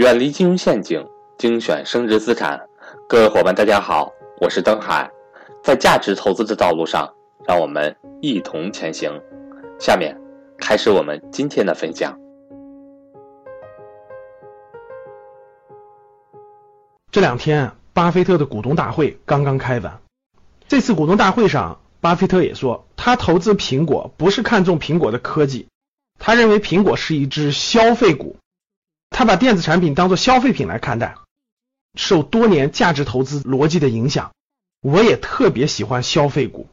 远离金融陷阱，精选升值资产。各位伙伴，大家好，我是登海。在价值投资的道路上，让我们一同前行。下面开始我们今天的分享。这两天，巴菲特的股东大会刚刚开完。这次股东大会上，巴菲特也说，他投资苹果不是看中苹果的科技，他认为苹果是一只消费股。他把电子产品当做消费品来看待，受多年价值投资逻辑的影响，我也特别喜欢消费股。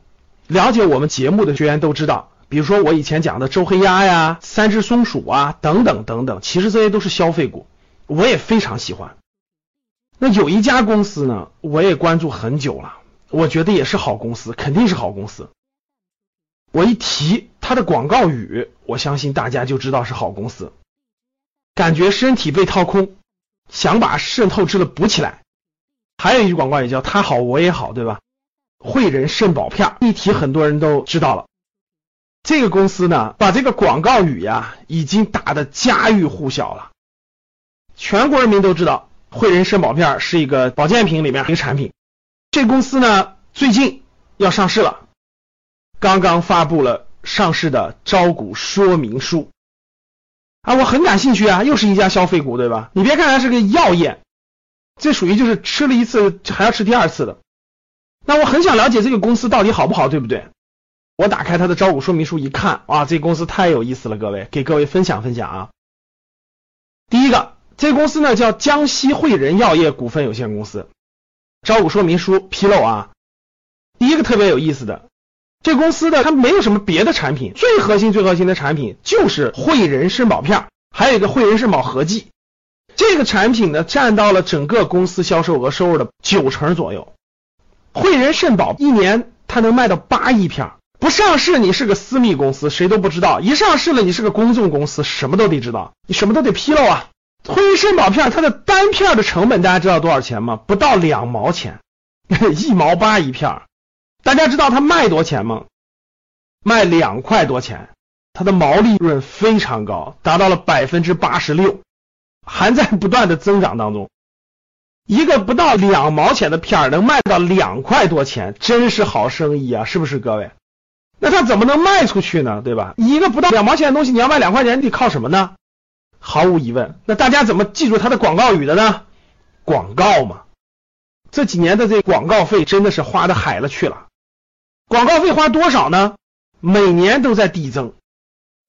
了解我们节目的学员都知道，比如说我以前讲的周黑鸭呀、三只松鼠啊等等等等，其实这些都是消费股，我也非常喜欢。那有一家公司呢，我也关注很久了，我觉得也是好公司，肯定是好公司。我一提它的广告语，我相信大家就知道是好公司。感觉身体被掏空，想把肾透支了补起来。还有一句广告也叫“他好我也好”，对吧？汇仁肾宝片一提，很多人都知道了。这个公司呢，把这个广告语呀，已经打得家喻户晓了，全国人民都知道汇仁肾宝片是一个保健品里面一个产品。这公司呢，最近要上市了，刚刚发布了上市的招股说明书。啊，我很感兴趣啊，又是一家消费股，对吧？你别看它是个药业，这属于就是吃了一次还要吃第二次的。那我很想了解这个公司到底好不好，对不对？我打开它的招股说明书一看，哇，这公司太有意思了，各位，给各位分享分享啊。第一个，这公司呢叫江西汇仁药业股份有限公司，招股说明书披露啊，第一个特别有意思的。这公司的它没有什么别的产品，最核心最核心的产品就是汇仁肾宝片，还有一个汇仁肾宝合剂。这个产品呢，占到了整个公司销售额收入的九成左右。汇仁肾宝一年它能卖到八亿片，不上市你是个私密公司，谁都不知道；一上市了，你是个公众公司，什么都得知道，你什么都得披露啊。汇仁肾宝片它的单片的成本大家知道多少钱吗？不到两毛钱，一毛八一片。大家知道它卖多钱吗？卖两块多钱，它的毛利润非常高，达到了百分之八十六，还在不断的增长当中。一个不到两毛钱的片儿能卖到两块多钱，真是好生意啊，是不是各位？那它怎么能卖出去呢？对吧？一个不到两毛钱的东西，你要卖两块钱，你得靠什么呢？毫无疑问，那大家怎么记住它的广告语的呢？广告嘛，这几年的这广告费真的是花的海了去了。广告费花多少呢？每年都在递增，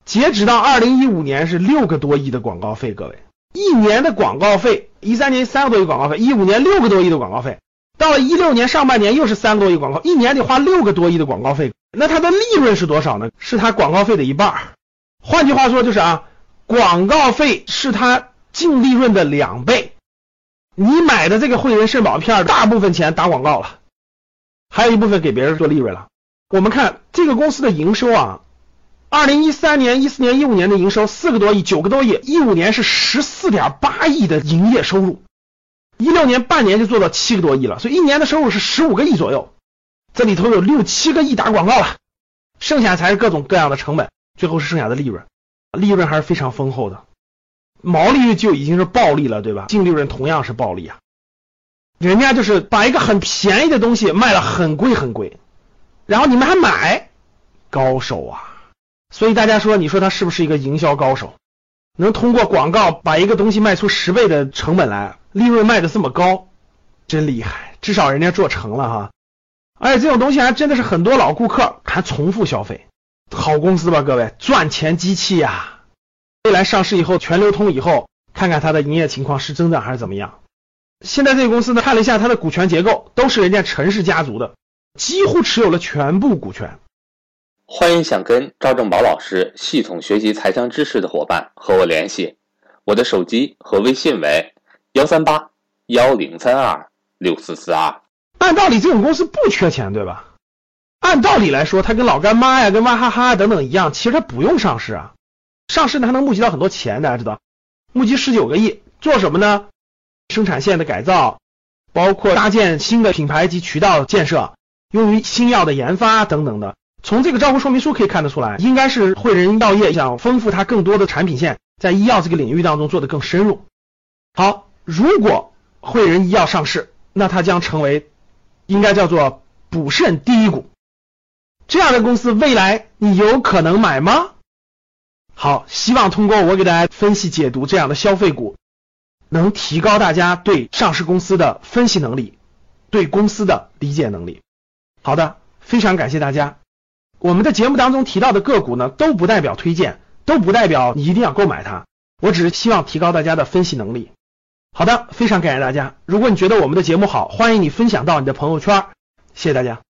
截止到二零一五年是六个多亿的广告费。各位，一年的广告费，一三年三个多亿广告费，一五年六个多亿的广告费，到了一六年上半年又是三个多亿广告，一年得花六个多亿的广告费。那它的利润是多少呢？是它广告费的一半。换句话说就是啊，广告费是它净利润的两倍。你买的这个汇仁肾宝片，大部分钱打广告了。还有一部分给别人做利润了。我们看这个公司的营收啊，二零一三年、一四年、一五年的营收四个多亿、九个多亿，一五年是十四点八亿的营业收入，一六年半年就做到七个多亿了，所以一年的收入是十五个亿左右。这里头有六七个亿打广告了，剩下才是各种各样的成本，最后是剩下的利润，利润还是非常丰厚的，毛利率就已经是暴利了，对吧？净利润同样是暴利啊。人家就是把一个很便宜的东西卖了很贵很贵，然后你们还买，高手啊！所以大家说，你说他是不是一个营销高手？能通过广告把一个东西卖出十倍的成本来，利润卖的这么高，真厉害！至少人家做成了哈。而且这种东西还真的是很多老顾客还重复消费，好公司吧，各位，赚钱机器呀！未来上市以后全流通以后，看看它的营业情况是增长还是怎么样。现在这个公司呢，看了一下它的股权结构，都是人家陈氏家族的，几乎持有了全部股权。欢迎想跟赵正宝老师系统学习财商知识的伙伴和我联系，我的手机和微信为幺三八幺零三二六四四二。按道理这种公司不缺钱，对吧？按道理来说，它跟老干妈呀、跟娃哈哈等等一样，其实它不用上市啊。上市呢还能募集到很多钱，大家知道，募集十九个亿，做什么呢？生产线的改造，包括搭建新的品牌及渠道建设，用于新药的研发等等的。从这个招股说明书可以看得出来，应该是汇仁药业想丰富它更多的产品线，在医药这个领域当中做得更深入。好，如果汇仁医药上市，那它将成为应该叫做补肾第一股。这样的公司未来你有可能买吗？好，希望通过我给大家分析解读这样的消费股，能提高大家对上市公司的分析能力，对公司的理解能力。好的，非常感谢大家。我们的节目当中提到的个股呢，都不代表推荐，都不代表你一定要购买它。我只是希望提高大家的分析能力。好的，非常感谢大家。如果你觉得我们的节目好，欢迎你分享到你的朋友圈。谢谢大家。